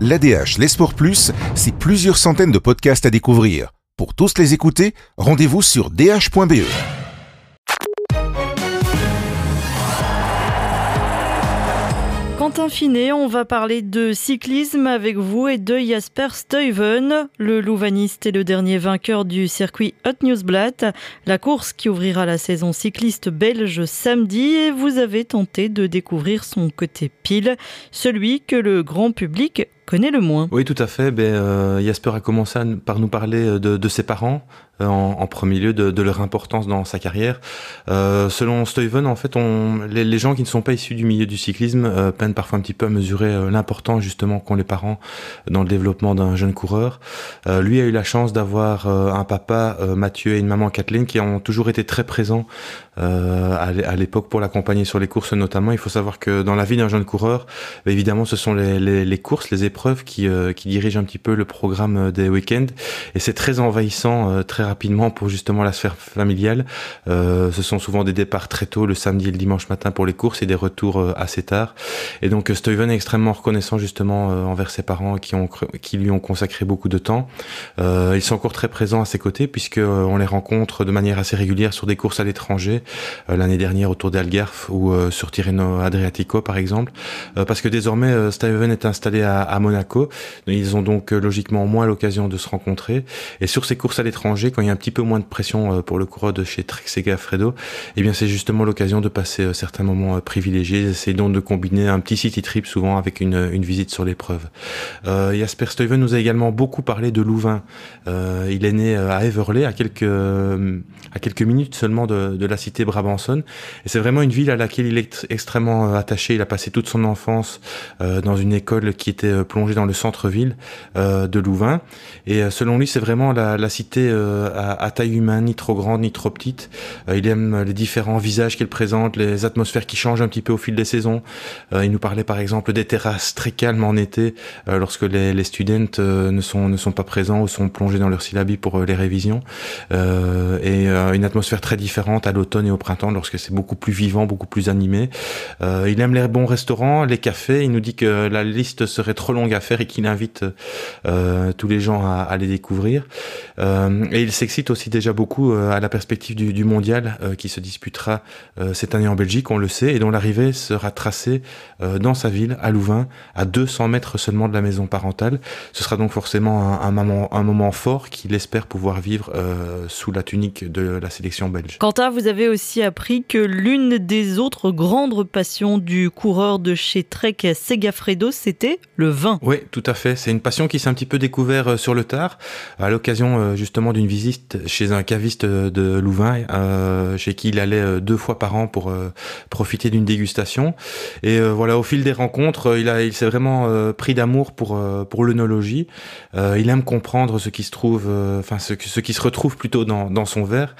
L'ADH, les Sports Plus, c'est plusieurs centaines de podcasts à découvrir. Pour tous les écouter, rendez-vous sur dh.be. Quentin Finet, on va parler de cyclisme avec vous et de Jasper Stuyven. Le louvaniste est le dernier vainqueur du circuit Hot Newsblatt, la course qui ouvrira la saison cycliste belge samedi et vous avez tenté de découvrir son côté pile, celui que le grand public connaît le moins. Oui, tout à fait. Ben, euh, Jasper a commencé par nous parler de, de ses parents, euh, en, premier lieu de, leur importance dans sa carrière. Euh, selon Stuyven, en fait, les, gens qui ne sont pas issus du milieu du cyclisme euh, peinent parfois un petit peu à mesurer euh, l'importance justement qu'ont les parents dans le développement d'un jeune coureur. Euh, lui a eu la chance d'avoir un papa Mathieu et une maman Kathleen qui ont toujours été très présents à l'époque pour l'accompagner sur les courses notamment. Il faut savoir que dans la vie d'un jeune coureur, évidemment, ce sont les courses, les épreuves qui, qui dirigent un petit peu le programme des week-ends et c'est très envahissant, très rapidement pour justement la sphère familiale. Euh, ce sont souvent des départs très tôt, le samedi et le dimanche matin pour les courses et des retours euh, assez tard. Et donc euh, Stuyven est extrêmement reconnaissant justement euh, envers ses parents qui, lui ont consacré beaucoup de temps. Euh, ils sont encore très présents à ses côtés puisque on les rencontre de manière assez régulière sur des courses à l'étranger. L'année dernière autour d'Algarve ou sur Tirreno Adriatico par exemple. parce que désormais Stuyven est installé à, à Monaco. Ils ont donc logiquement moins l'occasion de se rencontrer. Et sur ces courses à l'étranger, quand il y a un petit peu moins de pression euh, pour le coureur de chez Trek Sega Fredo, eh bien c'est justement l'occasion de passer euh, certains moments euh, privilégiés. C'est donc de combiner un petit city trip souvent avec une, visite sur l'épreuve. Euh, Jasper Stuyven nous a également beaucoup parlé de Louvain. Euh, il est né à Everley, à quelques quelques minutes seulement de, la cité Brabançonne, et c'est vraiment une ville à laquelle il est extrêmement attaché. Il a passé toute son enfance euh, dans une école qui était plongée dans le centre-ville de Louvain, et selon lui, c'est vraiment la, cité à, taille humaine, ni trop grande ni trop petite. Euh, il aime les différents visages qu'il présente, les atmosphères qui changent un petit peu au fil des saisons. Euh, il nous parlait par exemple des terrasses très calmes en été, euh, lorsque les, les students ne sont ne sont pas présents ou sont plongés dans leur syllabie pour les révisions. et une atmosphère très différente à l'automne et au printemps, lorsque c'est beaucoup plus vivant, beaucoup plus animé. il aime les bons restaurants, les cafés. Il nous dit que la liste serait trop longue à faire et qu'il invite tous les gens à, à les découvrir. et il s'excite aussi déjà beaucoup euh, à la perspective du, mondial euh, qui se disputera euh, cette année en Belgique, on le sait, et dont l'arrivée sera tracée dans sa ville, à Louvain, à 200 mètres seulement de la maison parentale. Ce sera donc forcément un, un moment, un moment fort qu'il espère pouvoir vivre sous la tunique de la sélection belge. Quentin, vous avez aussi appris que l'une des autres grandes passions du coureur de chez Trek Segafredo, c'était le vin. Oui, tout à fait. C'est une passion qui s'est un petit peu découvert sur le tard, à l'occasion justement d'une visite chez un caviste de Louvain, euh, chez qui il allait euh, deux fois par an pour euh, profiter d'une dégustation. Et euh, voilà, au fil des rencontres, euh, il a, il s'est vraiment euh, pris d'amour pour pour l'œnologie. il aime comprendre ce qui se trouve, enfin ce, ce qui se retrouve plutôt dans, dans son verre.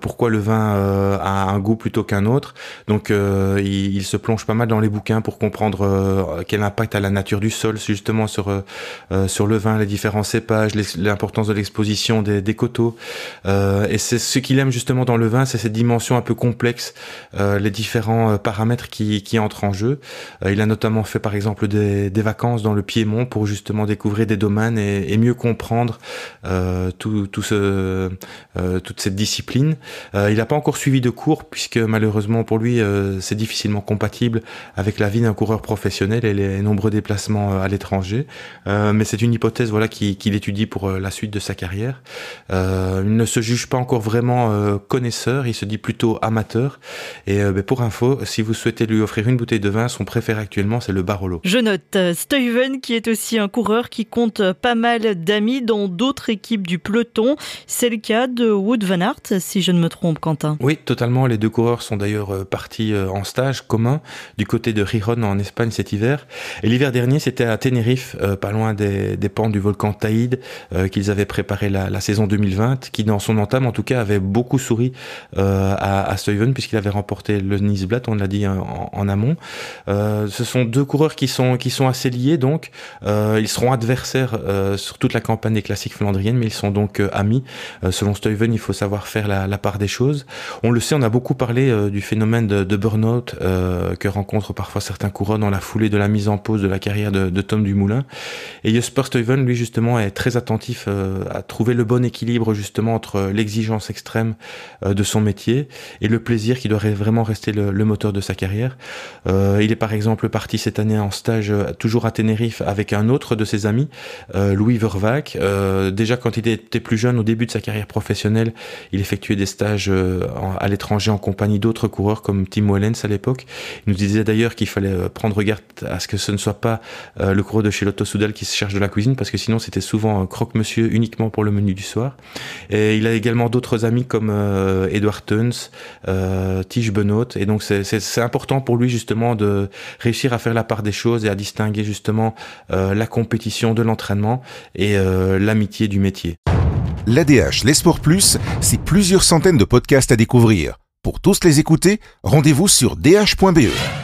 Pourquoi le vin a un goût plutôt qu'un autre? Donc il, il, se plonge pas mal dans les bouquins pour comprendre quel impact a la nature du sol justement sur sur le vin, les différents cépages, l'importance de l'exposition des, coteaux. Euh, et c'est ce qu'il aime justement dans le vin, c'est cette dimension un peu complexe, euh, les différents euh, paramètres qui, entrent en jeu. Euh, il a notamment fait par exemple des, vacances dans le Piémont pour justement découvrir des domaines et, mieux comprendre euh, tout, tout ce, toute cette discipline. Il n'a pas encore suivi de cours puisque malheureusement pour lui c'est difficilement compatible avec la vie d'un coureur professionnel et les nombreux déplacements à l'étranger. mais c'est une hypothèse voilà qu'il qui étudie pour la suite de sa carrière. il ne se juge pas encore vraiment euh, connaisseur, il se dit plutôt amateur. Et euh, ben, pour info, si vous souhaitez lui offrir une bouteille de vin, son préféré actuellement, c'est le Barolo. Je note euh, Stuyven, qui est aussi un coureur qui compte pas mal d'amis dans d'autres équipes du peloton. C'est le cas de Wood Van Aert, si je ne me trompe, Quentin. Oui, totalement. Les deux coureurs sont d'ailleurs euh, partis euh, en stage commun du côté de Rijon en Espagne cet hiver. Et l'hiver dernier, c'était à Tenerife, euh, pas loin des, des pans du volcan Taïd, qu'ils avaient préparé la, saison 2020, qui dans son entame en tout cas avait beaucoup souri euh, à, à puisqu'il avait remporté le Nice Blatt, on l'a dit en, en amont. Euh, ce sont deux coureurs qui sont qui sont assez liés donc euh, ils seront adversaires euh, sur toute la campagne des classiques flandriennes mais ils sont donc euh, amis. Euh, selon Stuyven, il faut savoir faire la, part des choses. On le sait, on a beaucoup parlé du phénomène de, de burn-out que rencontrent parfois certains coureurs dans la foulée de la mise en pause de la carrière de, Tom l'homme du moulin. Et Jesper Stuyven, lui justement, est très attentif à trouver le bon équilibre justement entre l'exigence extrême de son métier et le plaisir qui doit vraiment rester le, le moteur de sa carrière. il est par exemple parti cette année en stage toujours à Tenerife avec un autre de ses amis, Louis Vervac. déjà quand il était plus jeune, au début de sa carrière professionnelle, il effectuait des stages à l'étranger en compagnie d'autres coureurs comme Tim Wellens à l'époque. Il nous disait d'ailleurs qu'il fallait euh, prendre garde à ce que ce ne soit pas euh, le coureur de chez Lotto Soudal qui se cherche de la cuisine parce que sinon c'était souvent un croque-monsieur uniquement pour le menu du soir. Et il a également d'autres amis comme euh, Edward Tuns, Tige Benoît et donc c'est important pour lui justement de réussir à faire la part des choses et à distinguer justement la compétition de l'entraînement et l'amitié du métier. L'ADH, les sports plus, c'est plusieurs centaines de podcasts à découvrir. Pour tous les écouter, rendez-vous sur dh.be.